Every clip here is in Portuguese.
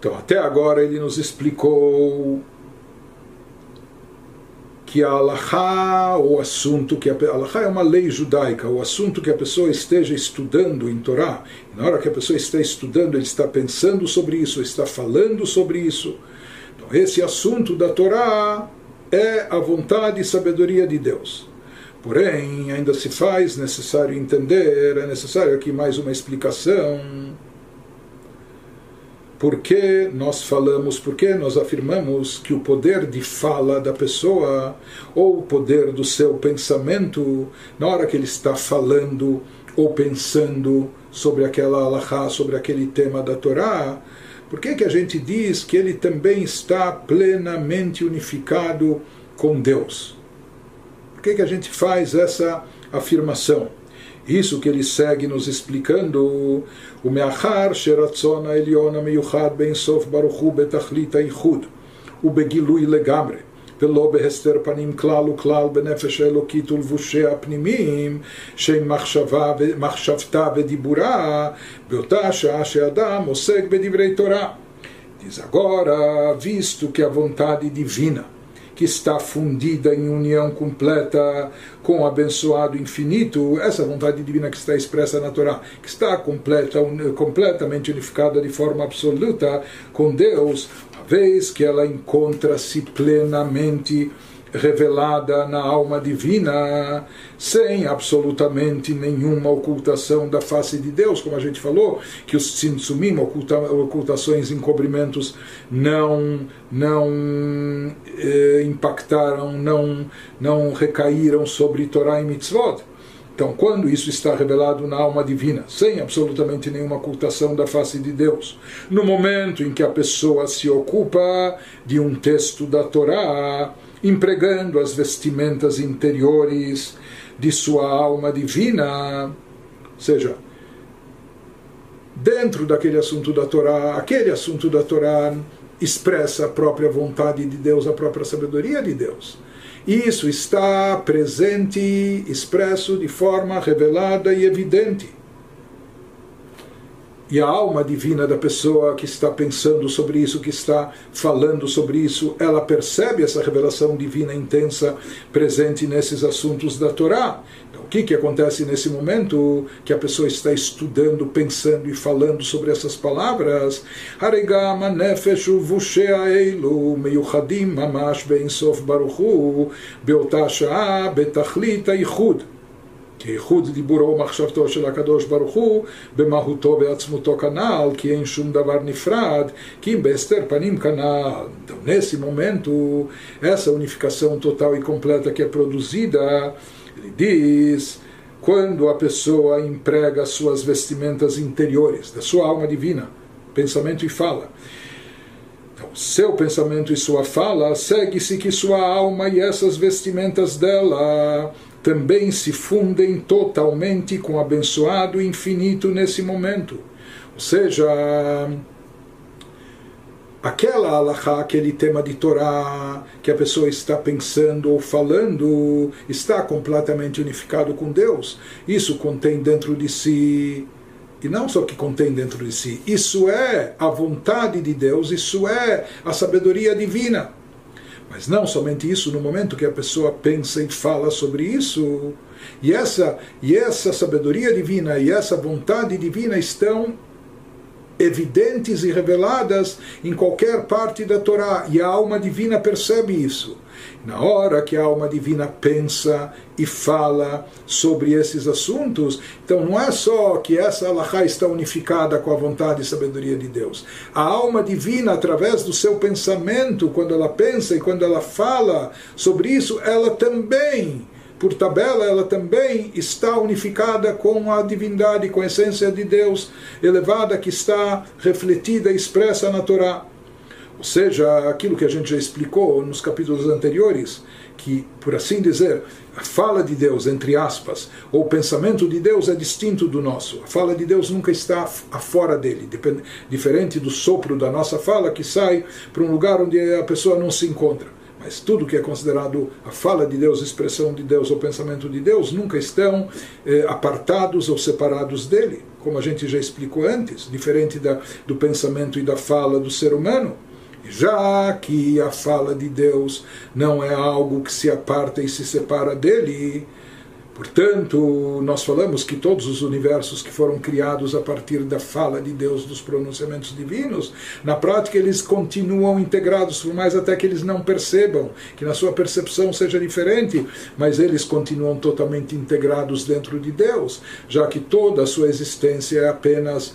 Então, até agora ele nos explicou que a Allahá, o assunto que a Allahá é uma lei judaica, o assunto que a pessoa esteja estudando em Torá, na hora que a pessoa está estudando, ele está pensando sobre isso, está falando sobre isso. Então, esse assunto da Torá é a vontade e sabedoria de Deus. Porém, ainda se faz necessário entender, é necessário aqui mais uma explicação por que nós falamos, por que nós afirmamos que o poder de fala da pessoa, ou o poder do seu pensamento, na hora que ele está falando ou pensando sobre aquela alahá, sobre aquele tema da Torá, por que, que a gente diz que ele também está plenamente unificado com Deus? Por que, que a gente faz essa afirmação? Isso que ele segue nos explicando, o meachar sheratzon העליון מיוחד בין סוף ברוך הוא בתכלית הייחוד ובגילוי לגמרי ולא בהסתר פנים כלל וכלל בנפש האלוקית ולבושיה הפנימיים שהם מחשבה, מחשבתה ודיבורה באותה שעה שאדם עוסק בדברי תורה. Diz agora, visto que a vontade divina que está fundida em união completa com o abençoado infinito, essa vontade divina que está expressa na Torá, que está completa, completamente unificada de forma absoluta com Deus, uma vez que ela encontra-se plenamente revelada na alma divina, sem absolutamente nenhuma ocultação da face de Deus, como a gente falou, que os tzitzumim, oculta, ocultações, encobrimentos, não, não eh, impactaram, não, não recaíram sobre Torá e Mitzvot. Então, quando isso está revelado na alma divina, sem absolutamente nenhuma ocultação da face de Deus, no momento em que a pessoa se ocupa de um texto da Torá, empregando as vestimentas interiores de sua alma divina, ou seja, dentro daquele assunto da Torá, aquele assunto da Torá expressa a própria vontade de Deus, a própria sabedoria de Deus. Isso está presente, expresso de forma revelada e evidente e a alma divina da pessoa que está pensando sobre isso, que está falando sobre isso, ela percebe essa revelação divina intensa presente nesses assuntos da Torá. Então, o que, que acontece nesse momento que a pessoa está estudando, pensando e falando sobre essas palavras? Haregama nefeshu eilu meyuchadim mamash bein sof baruchu beotasha betachlita yichud. כייחוד דיבורו ומחשבתו של הקדוש ברוך הוא במהותו ועצמותו כנ"ל, כי אין שום דבר נפרד, כי אם בהסתר פנים כנ"ל. Então, nesse momento, essa unificação total e completa que é produzida, ele diz, quando a pessoa emprega suas vestimentas interiores, da sua alma divina, pensamento e fala, então, seu pensamento e sua fala, segue-se que sua alma e essas vestimentas dela também se fundem totalmente com o abençoado infinito nesse momento. Ou seja, aquela alahá, aquele tema de Torá que a pessoa está pensando ou falando, está completamente unificado com Deus. Isso contém dentro de si, e não só que contém dentro de si, isso é a vontade de Deus, isso é a sabedoria divina. Mas não somente isso, no momento que a pessoa pensa e fala sobre isso, e essa, e essa sabedoria divina e essa vontade divina estão evidentes e reveladas em qualquer parte da Torá, e a alma divina percebe isso. Na hora que a alma divina pensa e fala sobre esses assuntos, então não é só que essa alahá está unificada com a vontade e sabedoria de Deus. A alma divina, através do seu pensamento, quando ela pensa e quando ela fala sobre isso, ela também por tabela, ela também está unificada com a divindade, com a essência de Deus elevada que está refletida e expressa na Torá. Ou seja, aquilo que a gente já explicou nos capítulos anteriores, que, por assim dizer, a fala de Deus, entre aspas, ou o pensamento de Deus é distinto do nosso. A fala de Deus nunca está afora dele, diferente do sopro da nossa fala que sai para um lugar onde a pessoa não se encontra. mas tudo que é considerado a fala de Deus, expressão de Deus ou pensamento de Deus, nunca estão eh, apartados ou separados dele, como a gente já explicou antes, diferente da, do pensamento e da fala do ser humano. Já que a fala de Deus não é algo que se aparta e se separa dele, Portanto, nós falamos que todos os universos que foram criados a partir da fala de Deus, dos pronunciamentos divinos, na prática eles continuam integrados, por mais até que eles não percebam, que na sua percepção seja diferente, mas eles continuam totalmente integrados dentro de Deus, já que toda a sua existência é apenas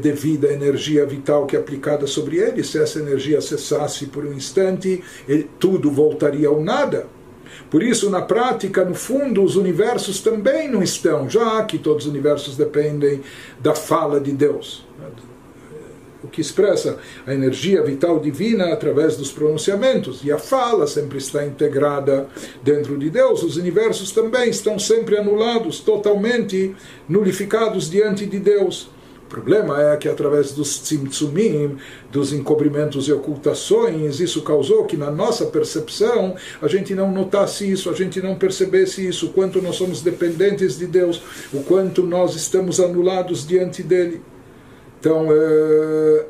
devido à energia vital que é aplicada sobre eles. Se essa energia cessasse por um instante, tudo voltaria ao nada. Por isso, na prática, no fundo, os universos também não estão, já que todos os universos dependem da fala de Deus. O que expressa a energia vital divina através dos pronunciamentos. E a fala sempre está integrada dentro de Deus. Os universos também estão sempre anulados, totalmente nulificados diante de Deus problema é que através dos tzimtzumim, dos encobrimentos e ocultações, isso causou que na nossa percepção a gente não notasse isso, a gente não percebesse isso, o quanto nós somos dependentes de Deus, o quanto nós estamos anulados diante dele. Então, é,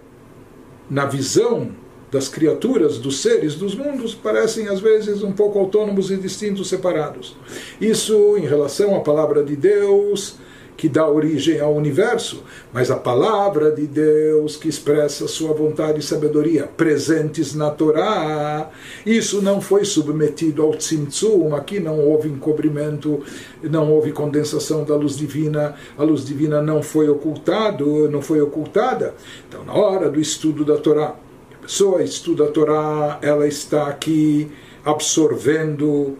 na visão das criaturas, dos seres, dos mundos, parecem às vezes um pouco autônomos e distintos, separados. Isso em relação à palavra de Deus que dá origem ao universo, mas a palavra de Deus que expressa sua vontade e sabedoria presentes na Torá, isso não foi submetido ao tzimtzum, aqui não houve encobrimento, não houve condensação da luz divina, a luz divina não foi ocultado, não foi ocultada. Então, na hora do estudo da Torá, a pessoa estuda a Torá, ela está aqui absorvendo,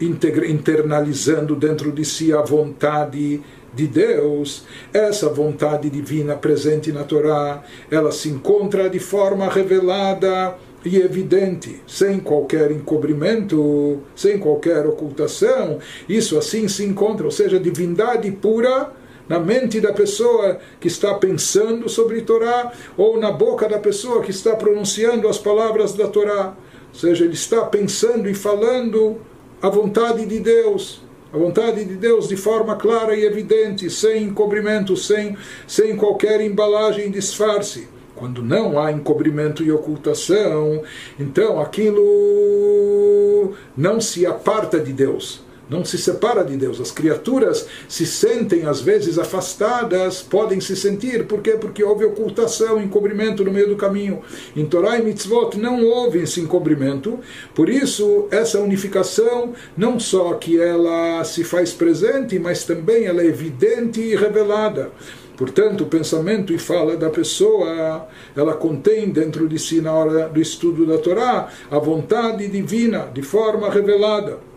internalizando dentro de si a vontade de Deus, essa vontade divina presente na Torá, ela se encontra de forma revelada e evidente, sem qualquer encobrimento, sem qualquer ocultação. Isso assim se encontra, ou seja, divindade pura na mente da pessoa que está pensando sobre Torá ou na boca da pessoa que está pronunciando as palavras da Torá. Ou seja, ele está pensando e falando a vontade de Deus a vontade de Deus de forma clara e evidente, sem encobrimento, sem, sem qualquer embalagem disfarce. Quando não há encobrimento e ocultação, então aquilo não se aparta de Deus não se separa de Deus. As criaturas se sentem às vezes afastadas, podem se sentir, por quê? Porque houve ocultação, encobrimento no meio do caminho. Em Torá e Mitzvot não houve esse encobrimento, por isso essa unificação não só que ela se faz presente, mas também ela é evidente e revelada. Portanto, o pensamento e fala da pessoa, ela contém dentro de si, na hora do estudo da Torá, a vontade divina de forma revelada.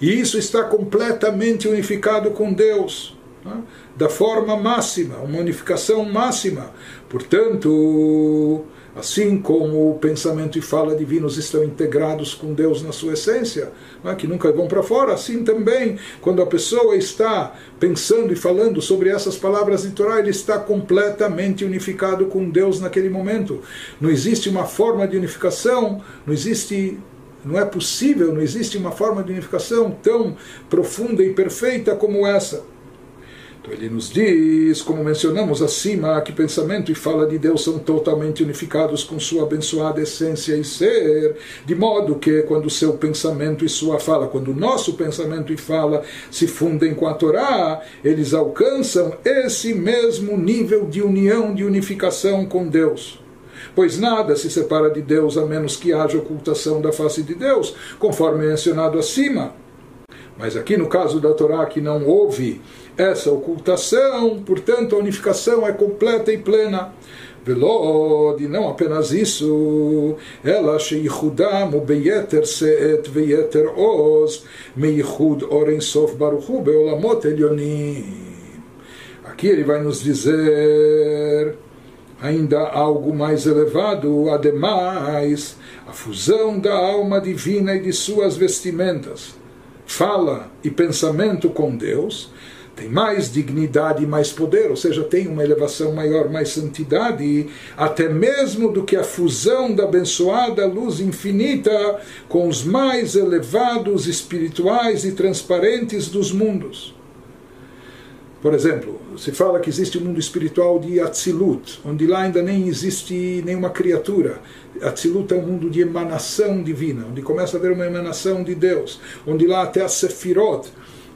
E isso está completamente unificado com Deus, né? da forma máxima, uma unificação máxima. Portanto, assim como o pensamento e fala divinos estão integrados com Deus na sua essência, né? que nunca vão para fora, assim também, quando a pessoa está pensando e falando sobre essas palavras de Torá, ele está completamente unificado com Deus naquele momento. Não existe uma forma de unificação, não existe não é possível, não existe uma forma de unificação tão profunda e perfeita como essa. Então ele nos diz, como mencionamos acima, que pensamento e fala de Deus são totalmente unificados com sua abençoada essência e ser, de modo que quando seu pensamento e sua fala, quando nosso pensamento e fala se fundem com a Torá, eles alcançam esse mesmo nível de união, de unificação com Deus pois nada se separa de Deus a menos que haja ocultação da face de Deus, conforme mencionado acima. Mas aqui no caso da Torá que não houve essa ocultação, portanto a unificação é completa e plena. ולא, não apenas isso, אלא שייחודם הוא ביתר שאת ויתר עוז מייחוד אור אינסוף ברוך הוא בעולמות עליונים. Aqui ele vai nos dizer ainda algo mais elevado, ademais, a fusão da alma divina e de suas vestimentas, fala e pensamento com Deus, tem mais dignidade e mais poder, ou seja, tem uma elevação maior, mais santidade, até mesmo do que a fusão da abençoada luz infinita com os mais elevados espirituais e transparentes dos mundos. Por exemplo, se fala que existe um mundo espiritual de Atzilut, onde lá ainda nem existe nenhuma criatura. Atzilut é um mundo de emanação divina, onde começa a haver uma emanação de Deus, onde lá até a Sefirot,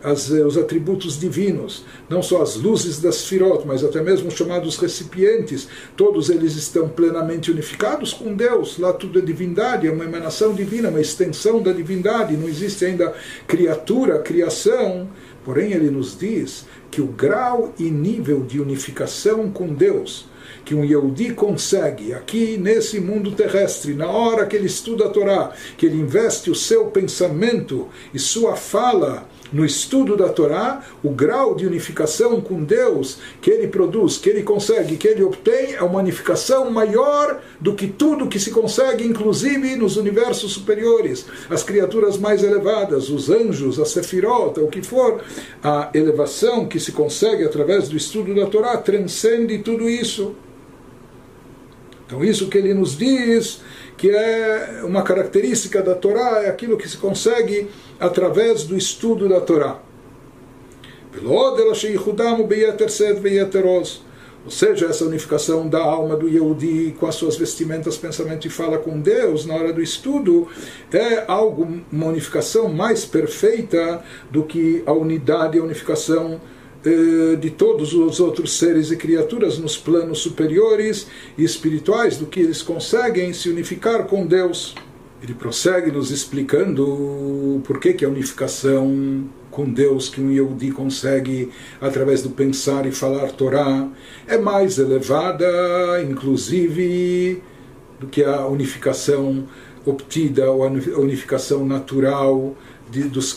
as, eh, os atributos divinos, não só as luzes das firot, mas até mesmo os chamados recipientes, todos eles estão plenamente unificados com Deus. Lá tudo é divindade, é uma emanação divina, uma extensão da divindade. Não existe ainda criatura, criação. Porém, ele nos diz que o grau e nível de unificação com Deus que um Yehudi consegue aqui nesse mundo terrestre, na hora que ele estuda a Torá, que ele investe o seu pensamento e sua fala no estudo da Torá, o grau de unificação com Deus que ele produz, que ele consegue, que ele obtém, é uma unificação maior do que tudo que se consegue, inclusive nos universos superiores, as criaturas mais elevadas, os anjos, a sefirota, o que for, a elevação que se consegue através do estudo da Torá transcende tudo isso. Então, isso que ele nos diz que é uma característica da Torá, é aquilo que se consegue através do estudo da Torá. Ou seja, essa unificação da alma do Yehudi com as suas vestimentas, pensamento e fala com Deus na hora do estudo é algo, uma unificação mais perfeita do que a unidade e a unificação eh, de todos os outros seres e criaturas nos planos superiores e espirituais, do que eles conseguem se unificar com Deus. Ele prossegue nos explicando por que, que a unificação com Deus que um Yehudi consegue através do pensar e falar Torá é mais elevada, inclusive, do que a unificação obtida ou a unificação natural de, dos,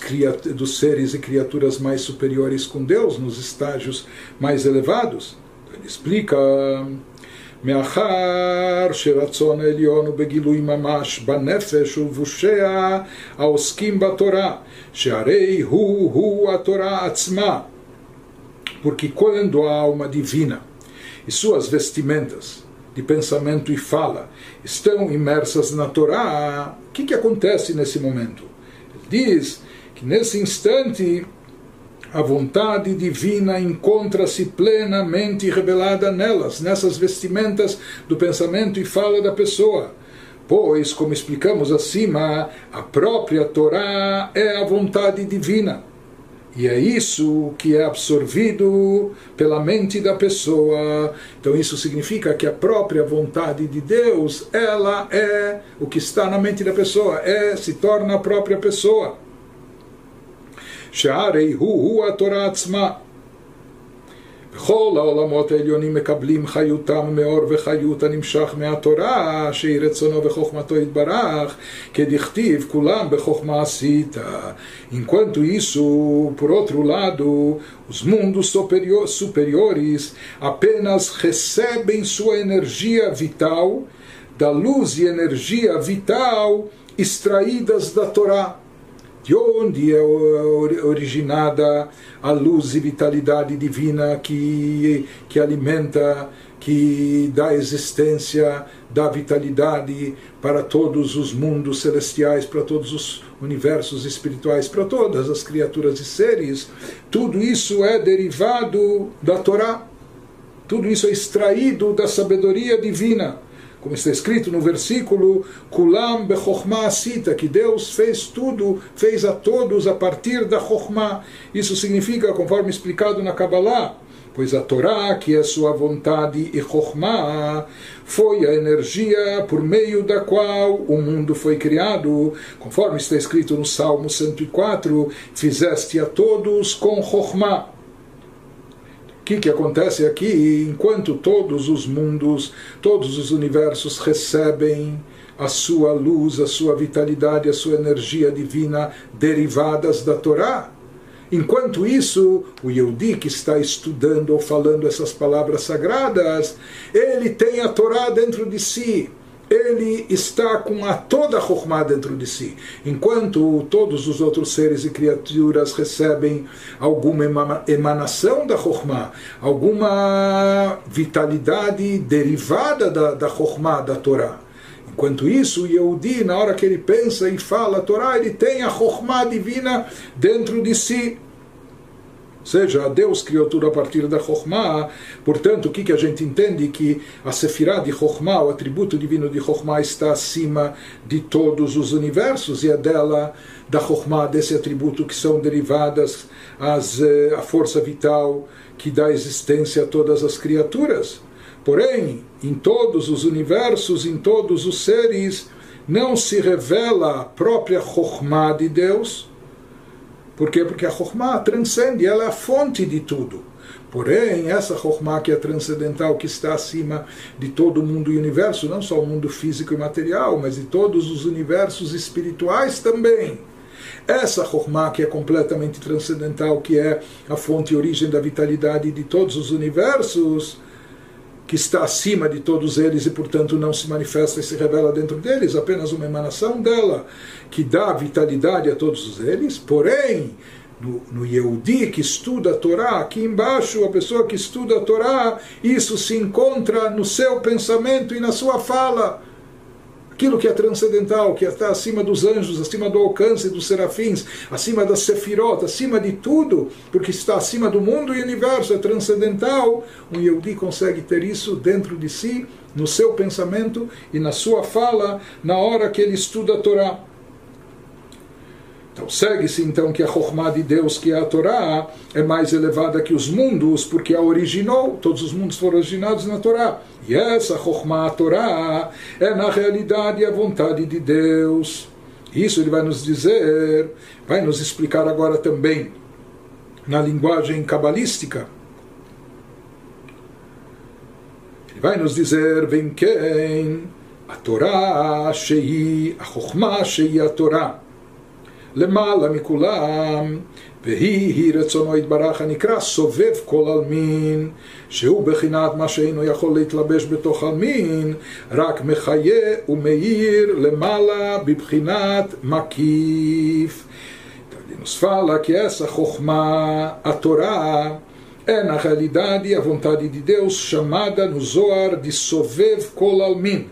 dos seres e criaturas mais superiores com Deus, nos estágios mais elevados. Ele explica. מאחר שרצון העליון הוא בגילוי ממש בנפש ובושיה העוסקים בתורה, שהרי הוא-הוא התורה עצמה. Porque quando a alma divina e suas vestimentas de pensamento e fala estão imersas na Torá, o que, que acontece nesse momento? Ele diz que nesse instante a vontade divina encontra-se plenamente revelada nelas, nessas vestimentas do pensamento e fala da pessoa. Pois, como explicamos acima, a própria Torá é a vontade divina. E é isso que é absorvido pela mente da pessoa. Então isso significa que a própria vontade de Deus, ela é o que está na mente da pessoa, é se torna a própria pessoa. שהרי הוא-הוא התורה עצמה. בכל העולמות העליונים מקבלים חיותם מאור וחיות הנמשך מהתורה, שהיא רצונו וחוכמתו יתברך, כדכתיב כולם בחוכמה עשית. Enquanto isso, por outro lado, os mundos superiores apenas recebem sua energia vital da luz e energia vital extraídas da Torá de onde é originada a luz e vitalidade divina que, que alimenta, que dá existência, dá vitalidade para todos os mundos celestiais, para todos os universos espirituais, para todas as criaturas e seres. Tudo isso é derivado da Torá. Tudo isso é extraído da sabedoria divina como está escrito no versículo Kulam bechokhmah asita, que Deus fez tudo, fez a todos a partir da chokhmah. Isso significa, conforme explicado na Kabbalah, pois a Torá, que é sua vontade e chokhmah, foi a energia por meio da qual o mundo foi criado, conforme está escrito no Salmo 104, fizeste a todos com chokhmah. O que, que acontece aqui? Enquanto todos os mundos, todos os universos recebem a sua luz, a sua vitalidade, a sua energia divina derivadas da Torá. Enquanto isso, o Yehudi que está estudando ou falando essas palavras sagradas, ele tem a Torá dentro de si. Ele está com a toda a Chokhmah dentro de si. Enquanto todos os outros seres e criaturas recebem alguma emanação da Chokhmah, alguma vitalidade derivada da, da da Torá. Enquanto isso, o Yehudi, na hora que ele pensa e fala a Torá, ele tem a Chokhmah divina dentro de si. Ou seja, Deus criou tudo a partir da Chokhmah, portanto, o que, que a gente entende? Que a Sefirah de Chokhmah, o atributo divino de Chokhmah, está acima de todos os universos e é dela, da Chokhmah, desse atributo que são derivadas as, eh, a força vital que dá existência a todas as criaturas. Porém, em todos os universos, em todos os seres, não se revela a própria Chokhmah de Deus, por quê? Porque a Chokhmah transcende, ela é a fonte de tudo. Porém, essa Chokhmah que é transcendental, que está acima de todo o mundo e universo, não só o mundo físico e material, mas de todos os universos espirituais também. Essa Chokhmah que é completamente transcendental, que é a fonte e origem da vitalidade de todos os universos, que está acima de todos eles e, portanto, não se manifesta e se revela dentro deles, apenas uma emanação dela, que dá vitalidade a todos eles, porém, no, no Yehudi que estuda a Torá, aqui embaixo, a pessoa que estuda a Torá, isso se encontra no seu pensamento e na sua fala aquilo que é transcendental, que está acima dos anjos, acima do alcance dos serafins, acima da sefirot, acima de tudo, porque está acima do mundo e universo, é transcendental, um Yehudi consegue ter isso dentro de si, no seu pensamento e na sua fala, na hora que ele estuda a Torá. Então segue-se então que a Chokhmah de Deus, que é a Torá, é mais elevada que os mundos, porque a originou, todos os mundos foram originados na Torá. E essa Chokhmah, a Torá, é na realidade a vontade de Deus. Isso ele vai nos dizer, vai nos explicar agora também na linguagem cabalística. Ele vai nos dizer, vem quem? A Torá, Shei, a Chokhmah, Shei, a Torá. למעלה מכולם, והיא היא רצונו יתברך הנקרא סובב כל עלמין, שהוא בחינת מה שאינו יכול להתלבש בתוך עלמין, רק מחיה ומאיר למעלה בבחינת מקיף. Nos fala que essa Chokhmah, a Torá, é na realidade a vontade de Deus chamada no Zohar de Sovev Kol Almin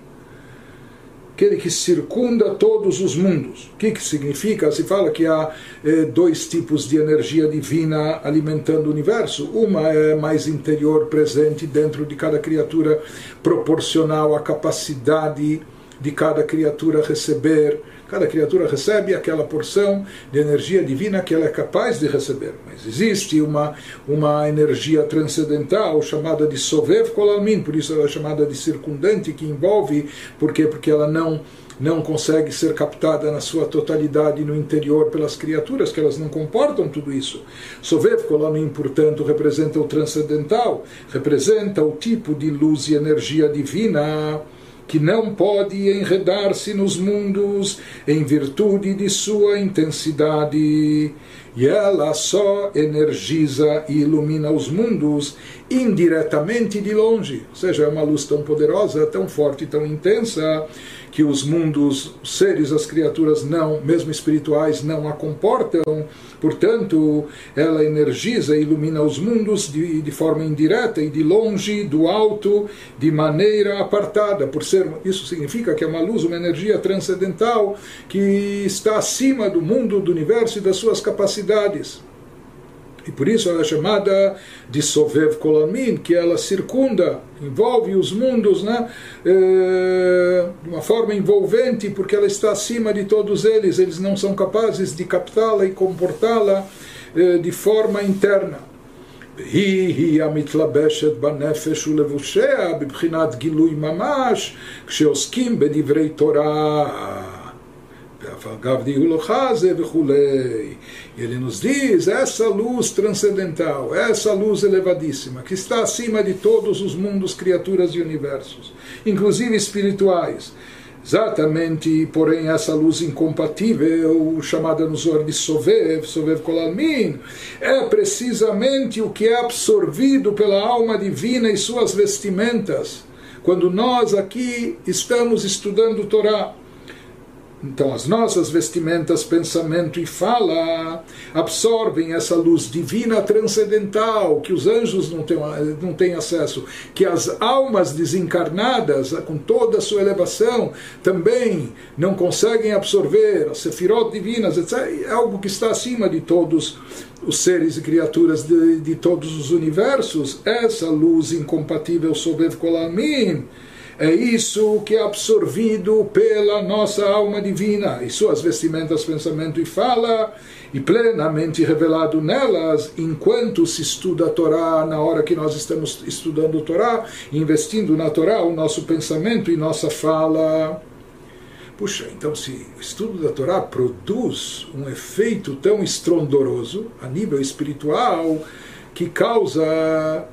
aquele que circunda todos os mundos. O que, que significa? Se fala que há eh, dois tipos de energia divina alimentando o universo. Uma é mais interior, presente dentro de cada criatura, proporcional à capacidade de cada criatura receber Cada criatura recebe aquela porção de energia divina que ela é capaz de receber. Mas existe uma, uma energia transcendental chamada de Sovev Kolalmin, por isso ela é chamada de circundante, que envolve, por quê? Porque ela não não consegue ser captada na sua totalidade no interior pelas criaturas, que elas não comportam tudo isso. Sovev Kolamim, portanto, representa o transcendental, representa o tipo de luz e energia divina que não pode enredar-se nos mundos em virtude de sua intensidade, e ela só energiza e ilumina os mundos indiretamente de longe, ou seja, é uma luz tão poderosa, tão forte, tão intensa, que os mundos, os seres, as criaturas não, mesmo espirituais, não a comportam. Portanto, ela energiza e ilumina os mundos de, de forma indireta e de longe, do alto, de maneira apartada. Por ser isso significa que é uma luz, uma energia transcendental que está acima do mundo, do universo e das suas capacidades. E por isso ela é chamada de Sovev Kolamin, que ela circunda, envolve os mundos né, é, de uma forma envolvente, porque ela está acima de todos eles, eles não são capazes de captá-la e comportá-la é, de forma interna. היא היא המתלבשת בנפש ולבושיה בבחינת גילוי ממש כשעוסקים בדברי תורה e ele nos diz essa luz transcendental, essa luz elevadíssima, que está acima de todos os mundos, criaturas e universos, inclusive espirituais. Exatamente, porém, essa luz incompatível, chamada nos Zohar de Sovev, Sovev Kolalmin, é precisamente o que é absorvido pela alma divina e suas vestimentas quando nós aqui estamos estudando Torá. Então, as nossas vestimentas, pensamento e fala absorvem essa luz divina transcendental que os anjos não têm, não têm acesso, que as almas desencarnadas, com toda a sua elevação, também não conseguem absorver, as sefirot divinas, etc. É algo que está acima de todos os seres e criaturas de, de todos os universos. Essa luz incompatível, Sobev Kolamim é isso que é absorvido pela nossa alma divina e suas vestimentas, pensamento e fala, e plenamente revelado nelas, enquanto se estuda a Torá, na hora que nós estamos estudando a Torá, investindo na Torá o nosso pensamento e nossa fala. Puxa, então se o estudo da Torá produz um efeito tão estrondoroso a nível espiritual que causa,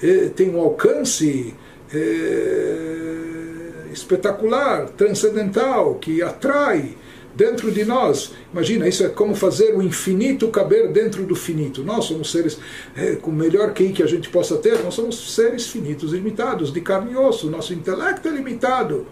eh, tem um alcance é, espetacular, transcendental, que atrai dentro de nós. Imagina, isso é como fazer o infinito caber dentro do finito. Nós somos seres, é, com o melhor que a gente possa ter, nós somos seres finitos, limitados, de carne e osso. Nosso intelecto é limitado.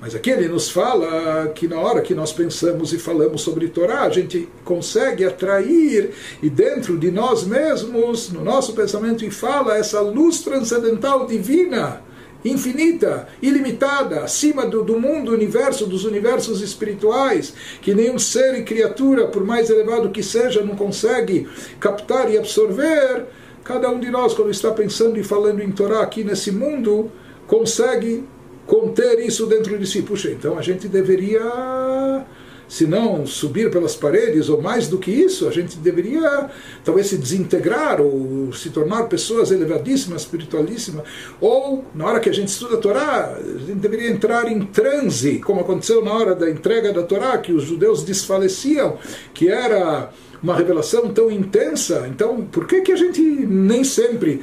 Mas aqui ele nos fala que na hora que nós pensamos e falamos sobre Torá, a gente consegue atrair e dentro de nós mesmos, no nosso pensamento e fala, essa luz transcendental divina infinita, ilimitada, acima do, do mundo, universo, dos universos espirituais, que nenhum ser e criatura, por mais elevado que seja, não consegue captar e absorver. Cada um de nós, quando está pensando e falando em Torá aqui nesse mundo, consegue conter isso dentro de si. Puxa, então a gente deveria se não subir pelas paredes, ou mais do que isso, a gente deveria talvez se desintegrar ou se tornar pessoas elevadíssimas, espiritualíssimas, ou na hora que a gente estuda a Torá, a gente deveria entrar em transe, como aconteceu na hora da entrega da Torá, que os judeus desfaleciam, que era uma revelação tão intensa. Então, por que que a gente nem sempre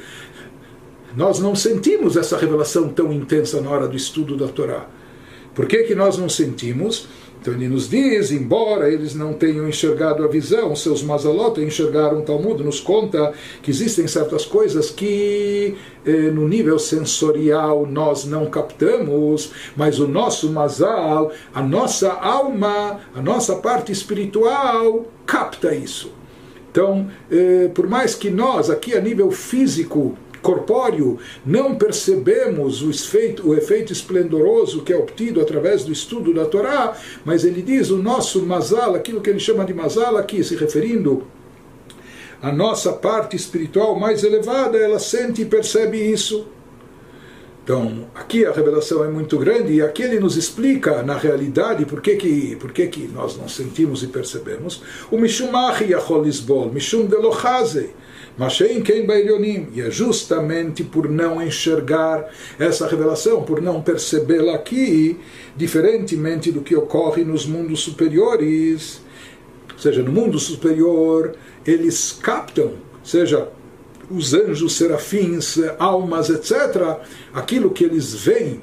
nós não sentimos essa revelação tão intensa na hora do estudo da Torá? Por que que nós não sentimos? Então ele nos diz, embora eles não tenham enxergado a visão, seus mazalot enxergaram o Talmud, nos conta que existem certas coisas que eh, no nível sensorial nós não captamos, mas o nosso mazal, a nossa alma, a nossa parte espiritual capta isso. Então, eh, por mais que nós, aqui a nível físico, corpóreo, não percebemos o efeito, o efeito esplendoroso que é obtido através do estudo da Torá, mas ele diz o nosso mazal, aquilo que ele chama de mazal aqui, se referindo à nossa parte espiritual mais elevada, ela sente e percebe isso. Então, aqui a revelação é muito grande e aqui ele nos explica, na realidade, por que, que, por que, que nós não sentimos e percebemos. O Mishum Achi Yachol Lisbol, Mishum Delochazei. Mashem Ken Bailionim. E é justamente por não enxergar essa revelação, por não percebê-la aqui, diferentemente do que ocorre nos mundos superiores. Ou seja, no mundo superior, eles captam, seja os anjos, serafins, almas, etc., aquilo que eles veem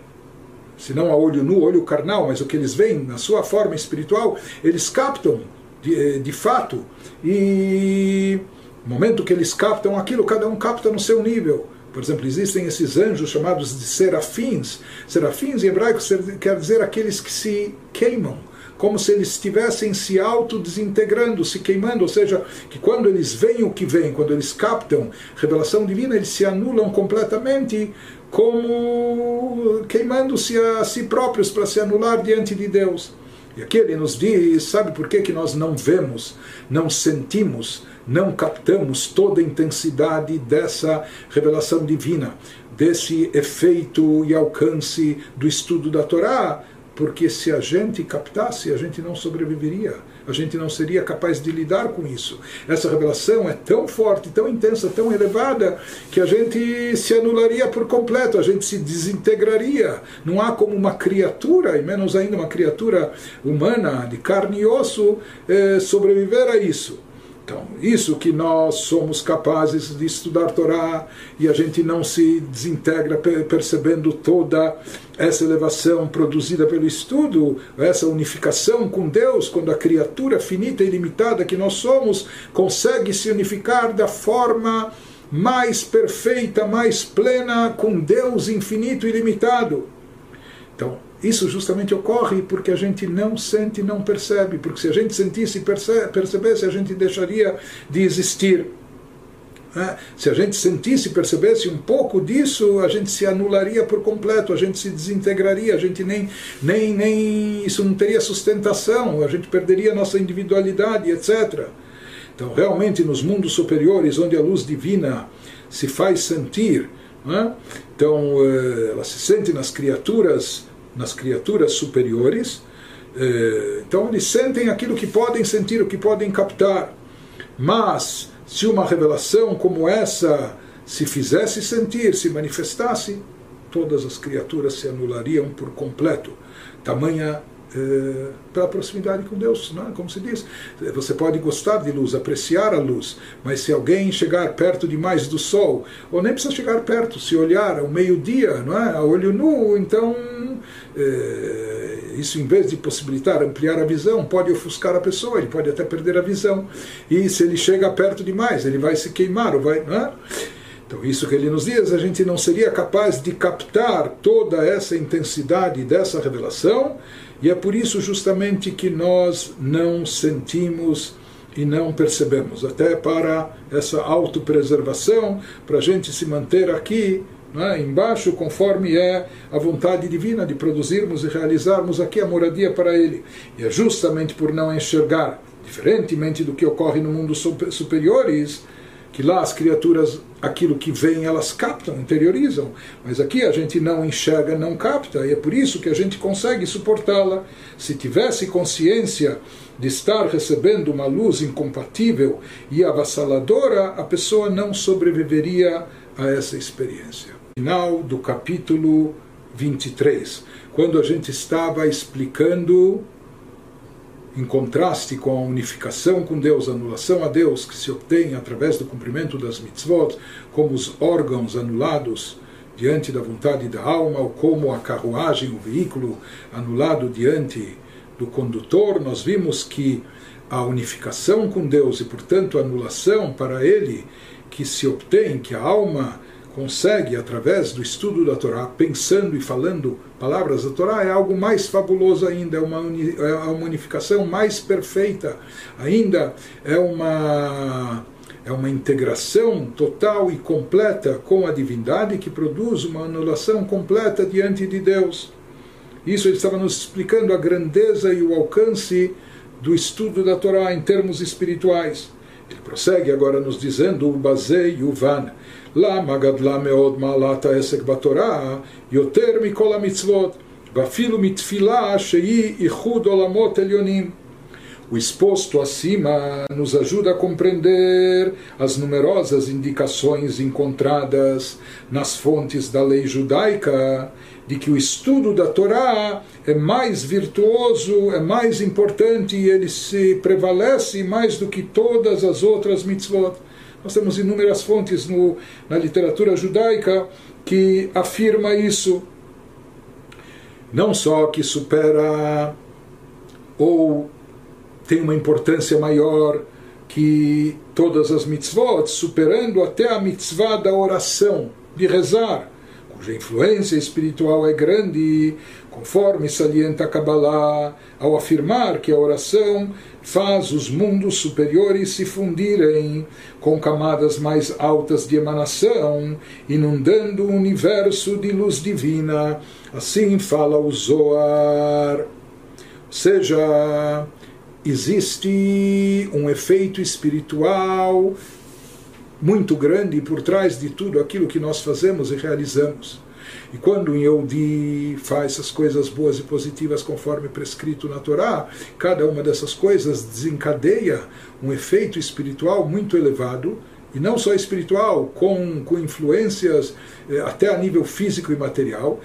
se não a olho nu, olho carnal, mas o que eles veem na sua forma espiritual, eles captam de, de fato. E no momento que eles captam aquilo, cada um capta no seu nível. Por exemplo, existem esses anjos chamados de serafins. Serafins em hebraico quer dizer aqueles que se queimam, como se eles estivessem se autodesintegrando, se queimando, ou seja, que quando eles veem o que vem, quando eles captam revelação divina, eles se anulam completamente, como queimando-se a si próprios para se anular diante de Deus. E aqui ele nos diz, sabe por que, que nós não vemos, não sentimos, não captamos toda a intensidade dessa revelação divina, desse efeito e alcance do estudo da Torá, porque se a gente captasse, a gente não sobreviveria, a gente não seria capaz de lidar com isso. Essa revelação é tão forte, tão intensa, tão elevada, que a gente se anularia por completo, a gente se desintegraria. Não há como uma criatura, e menos ainda uma criatura humana, de carne e osso, eh, sobreviver a isso. Então, isso que nós somos capazes de estudar Torá e a gente não se desintegra percebendo toda essa elevação produzida pelo estudo, essa unificação com Deus, quando a criatura finita e limitada que nós somos consegue se unificar da forma mais perfeita, mais plena com Deus infinito e limitado. Então, isso justamente ocorre porque a gente não sente, não percebe. Porque se a gente sentisse e percebesse, a gente deixaria de existir. É, se a gente sentisse e percebesse um pouco disso, a gente se anularia por completo, a gente se desintegraria, a gente nem, nem, nem isso não teria sustentação, a gente perderia nossa individualidade, etc. Então, realmente, nos mundos superiores, onde a luz divina se faz sentir, é? então eh, ela se sente nas criaturas, nas criaturas superiores. Eh, então, eles sentem aquilo que podem sentir, o que podem captar, mas se uma revelação como essa se fizesse sentir, se manifestasse, todas as criaturas se anulariam por completo. Tamanha é, pela proximidade com Deus, não é? como se diz. Você pode gostar de luz, apreciar a luz, mas se alguém chegar perto demais do sol, ou nem precisa chegar perto, se olhar ao meio-dia, não é? a olho nu, então isso em vez de possibilitar ampliar a visão, pode ofuscar a pessoa, ele pode até perder a visão. E se ele chega perto demais, ele vai se queimar, ou vai. É? Então, isso que ele nos diz, a gente não seria capaz de captar toda essa intensidade dessa revelação e é por isso justamente que nós não sentimos e não percebemos. Até para essa autopreservação, para a gente se manter aqui é? embaixo, conforme é a vontade divina de produzirmos e realizarmos aqui a moradia para Ele. E é justamente por não enxergar, diferentemente do que ocorre no mundo superiores, que lá as criaturas, aquilo que vem, elas captam, interiorizam. Mas aqui a gente não enxerga, não capta, e é por isso que a gente consegue suportá-la. Se tivesse consciência de estar recebendo uma luz incompatível e avassaladora, a pessoa não sobreviveria a essa experiência. Final do capítulo 23, quando a gente estava explicando em contraste com a unificação com Deus, a anulação a Deus que se obtém através do cumprimento das mitzvot, como os órgãos anulados diante da vontade da alma, ou como a carruagem, o veículo anulado diante do condutor, nós vimos que a unificação com Deus e, portanto, a anulação para ele que se obtém, que a alma consegue, através do estudo da Torá, pensando e falando palavras da Torá, é algo mais fabuloso ainda, é uma, é uma unificação mais perfeita, ainda é uma, é uma integração total e completa com a divindade que produz uma anulação completa diante de Deus. Isso ele estava nos explicando a grandeza e o alcance do estudo da Torá em termos espirituais. Ele prossegue agora nos dizendo o Bazei e o Van. למה גדלה מאוד מעלת העסק בתורה יותר מכל המצוות, ואפילו מתפילה שהיא איחוד עולמות עליונים. O exposto acima nos ajuda a compreender as numerosas indicações encontradas nas fontes da lei judaica de que o estudo da Torá é mais virtuoso, é mais importante e ele se prevalece mais do que todas as outras mitzvot. Nós temos inúmeras fontes no, na literatura judaica que afirma isso. Não só que supera ou tem uma importância maior que todas as mitzvot, superando até a mitzvah da oração, de rezar, cuja influência espiritual é grande, conforme salienta a Kabbalah, ao afirmar que a oração faz os mundos superiores se fundirem com camadas mais altas de emanação, inundando o universo de luz divina. Assim fala o Zoar. Ou seja, existe um efeito espiritual muito grande por trás de tudo aquilo que nós fazemos e realizamos. E quando um Yehudi faz essas coisas boas e positivas conforme prescrito na Torá, cada uma dessas coisas desencadeia um efeito espiritual muito elevado, e não só espiritual, com, com influências eh, até a nível físico e material.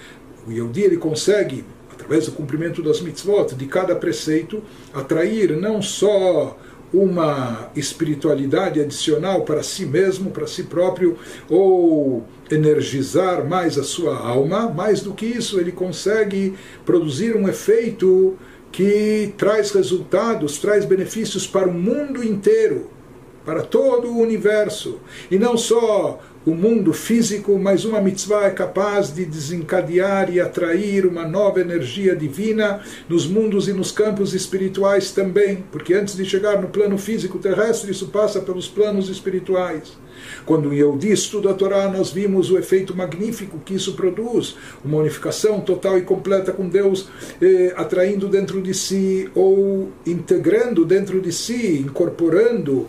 O Yehudi ele consegue, através do cumprimento das mitzvot, de cada preceito, atrair não só uma espiritualidade adicional para si mesmo, para si próprio, ou energizar mais a sua alma, mais do que isso, ele consegue produzir um efeito que traz resultados, traz benefícios para o mundo inteiro. para todo o universo. E não só o mundo físico, mas uma mitzvah é capaz de desencadear e atrair uma nova energia divina nos mundos e nos campos espirituais também, porque antes de chegar no plano físico terrestre, isso passa pelos planos espirituais. Quando eu estuda a Torá, nós vimos o efeito magnífico que isso produz, uma unificação total e completa com Deus, eh, atraindo dentro de si ou integrando dentro de si, incorporando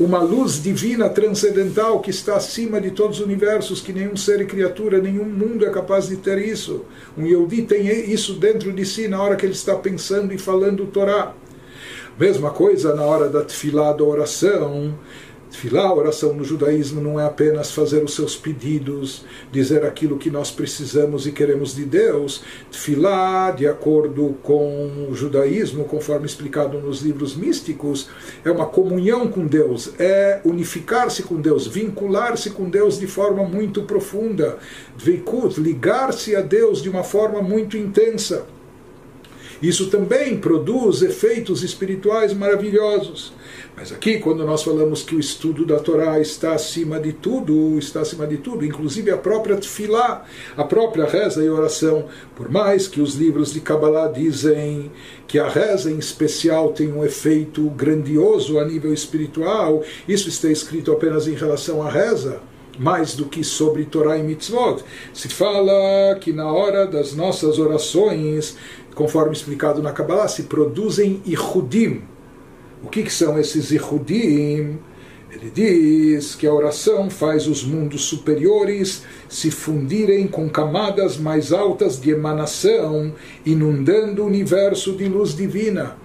uma luz divina transcendental que está acima de todos os universos, que nenhum ser e criatura, nenhum mundo é capaz de ter isso. Um Yehudi tem isso dentro de si na hora que ele está pensando e falando o Torá. Mesma coisa na hora da tefilá, da oração, Tfilá, a oração no judaísmo não é apenas fazer os seus pedidos, dizer aquilo que nós precisamos e queremos de Deus. Tfilá, de acordo com o judaísmo, conforme explicado nos livros místicos, é uma comunhão com Deus, é unificar-se com Deus, vincular-se com Deus de forma muito profunda, ligar-se a Deus de uma forma muito intensa. Isso também produz efeitos espirituais maravilhosos. Mas aqui, quando nós falamos que o estudo da Torá está acima de tudo, está acima de tudo, inclusive a própria tefilá, a própria reza e oração, por mais que os livros de Kabbalah dizem que a reza em especial tem um efeito grandioso a nível espiritual, isso está escrito apenas em relação à reza mais do que sobre Torá e Mitzvot. Se fala que na hora das nossas orações, conforme explicado na Kabbalah, se produzem ihudim, o que, que são esses Ihudim? Ele diz que a oração faz os mundos superiores se fundirem com camadas mais altas de emanação, inundando o universo de luz divina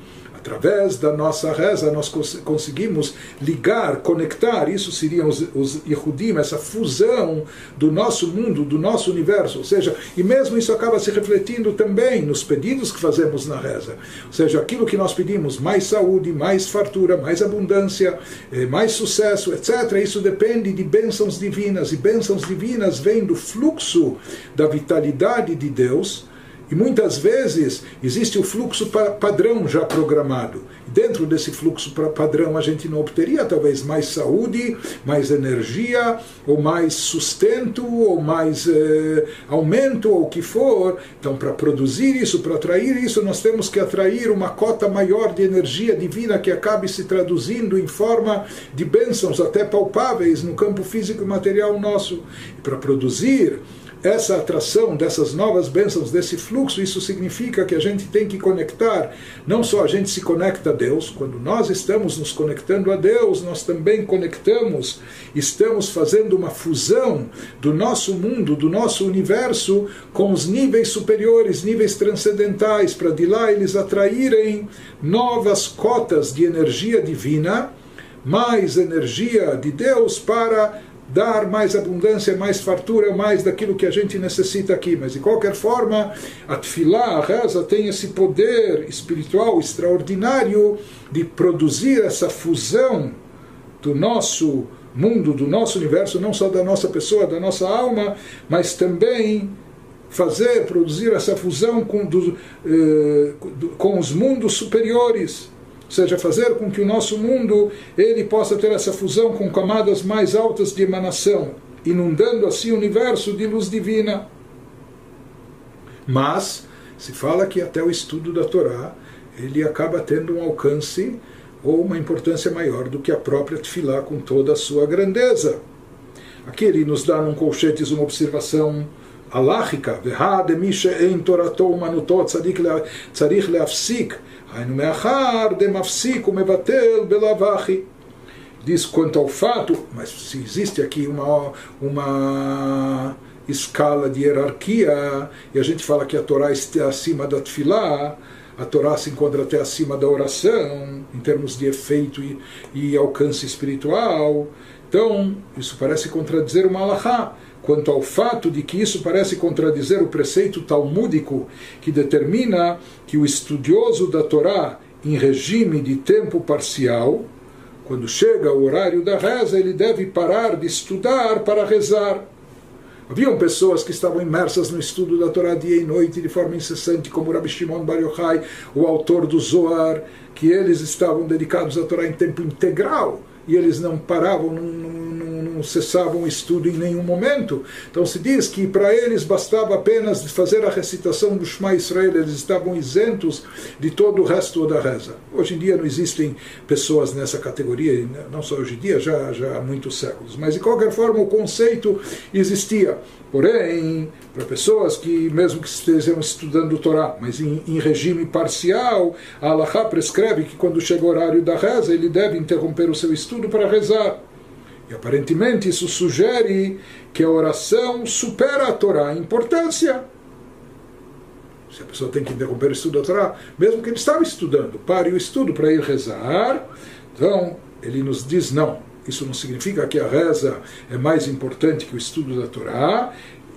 através da nossa reza, nós conseguimos ligar, conectar, isso seriam os, os Yehudim, essa fusão do nosso mundo, do nosso universo. Ou seja, e mesmo isso acaba se refletindo também nos pedidos que fazemos na reza. Ou seja, aquilo que nós pedimos, mais saúde, mais fartura, mais abundância, eh, mais sucesso, etc. Isso depende de bênçãos divinas, e bênçãos divinas vêm do fluxo da vitalidade de Deus e muitas vezes existe o fluxo padrão já programado. Dentro desse fluxo padrão a gente não obteria talvez mais saúde, mais energia, ou mais sustento, ou mais eh, aumento, ou o que for. Então, para produzir isso, para atrair isso, nós temos que atrair uma cota maior de energia divina que acabe se traduzindo em forma de bênçãos até palpáveis no campo físico e material nosso. E para produzir essa atração dessas novas bênçãos, desse fluxo, isso significa que a gente tem que conectar, não só a gente se conecta a Deus, quando nós estamos nos conectando a Deus, nós também conectamos, estamos fazendo uma fusão do nosso mundo, do nosso universo, com os níveis superiores, níveis transcendentais, para de lá eles atraírem novas cotas de energia divina, mais energia de Deus para dar mais abundância, mais fartura, mais daquilo que a gente necessita aqui. Mas de qualquer forma, a tefilá, a reza, tem esse poder espiritual extraordinário de produzir essa fusão do nosso mundo, do nosso universo, não só da nossa pessoa, da nossa alma, mas também fazer, produzir essa fusão com, do, eh, com os mundos superiores ou seja, fazer com que o nosso mundo ele possa ter essa fusão com camadas mais altas de emanação, inundando assim o universo de luz divina. Mas se fala que até o estudo da Torá ele acaba tendo um alcance ou uma importância maior do que a própria Tfilá com toda a sua grandeza. Aqui ele nos dá num colchetes uma observação alárrica, Me'achar belavachi. Diz quanto ao fato, mas se existe aqui uma, uma escala de hierarquia, e a gente fala que a Torá está acima da Tfilá, a Torá se encontra até acima da oração, em termos de efeito e, e alcance espiritual. Então, isso parece contradizer uma alahá quanto ao fato de que isso parece contradizer o preceito talmúdico que determina que o estudioso da Torá em regime de tempo parcial, quando chega o horário da reza, ele deve parar de estudar para rezar. Haviam pessoas que estavam imersas no estudo da Torá dia e noite de forma incessante, como Rabbi Shimon Bar Yochai, o autor do Zohar, que eles estavam dedicados à Torá em tempo integral e eles não paravam, não, não, cessavam o estudo em nenhum momento. Então se diz que para eles bastava apenas fazer a recitação do Shema Israel, eles estavam isentos de todo o resto da reza. Hoje em dia não existem pessoas nessa categoria, não só hoje em dia, já, já há muitos séculos. Mas de qualquer forma o conceito existia. Porém, para pessoas que, mesmo que estejam estudando o Torá, mas em, em regime parcial, a Allahá prescreve que quando chega o horário da reza, ele deve interromper o seu estudo para rezar. E aparentemente isso sugere que a oração supera a Torá em importância. Se a pessoa tem que interromper o estudo da Torá, mesmo que ele estava estudando, pare o estudo para ir rezar, então ele nos diz não. Isso não significa que a reza é mais importante que o estudo da Torá.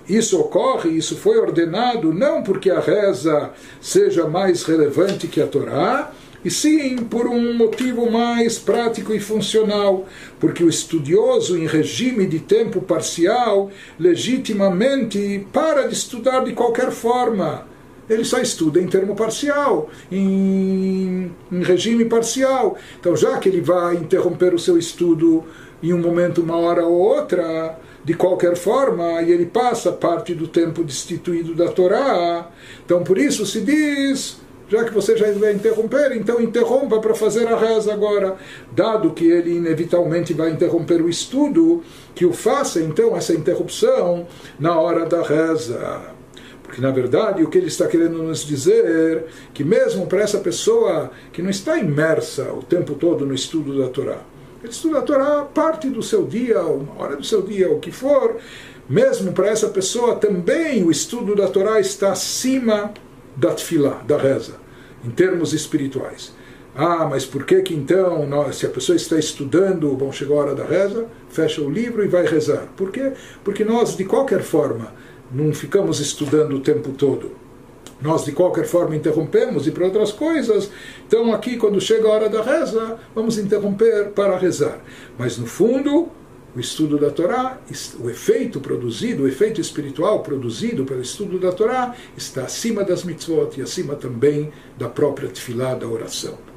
Isso ocorre, isso foi ordenado não porque a reza seja mais relevante que a Torá, e sim por um motivo mais prático e funcional, porque o estudioso em regime de tempo parcial legitimamente para de estudar de qualquer forma ele só estuda em termo parcial, em, em regime parcial. Então, já que ele vai interromper o seu estudo em um momento, uma hora ou outra, de qualquer forma, e ele passa parte do tempo destituído da Torá. Então, por isso se diz, já que você já vai interromper, então interrompa para fazer a reza agora. Dado que ele inevitavelmente vai interromper o estudo, que o faça então essa interrupção na hora da reza. Porque, na verdade, o que ele está querendo nos dizer que, mesmo para essa pessoa que não está imersa o tempo todo no estudo da Torá, ele estuda a Torá parte do seu dia, uma hora do seu dia, o que for, mesmo para essa pessoa também o estudo da Torá está acima da tefilá, da reza, em termos espirituais. Ah, mas por que que então, se a pessoa está estudando, bom, chegou a hora da reza, fecha o livro e vai rezar. Por quê? Porque nós, de qualquer forma, não ficamos estudando o tempo todo. Nós, de qualquer forma, interrompemos e para outras coisas. Então, aqui, quando chega a hora da reza, vamos interromper para rezar. Mas, no fundo, o estudo da Torá, o efeito produzido, o efeito espiritual produzido pelo estudo da Torá, está acima das mitzvot e acima também da própria tefilá, da oração.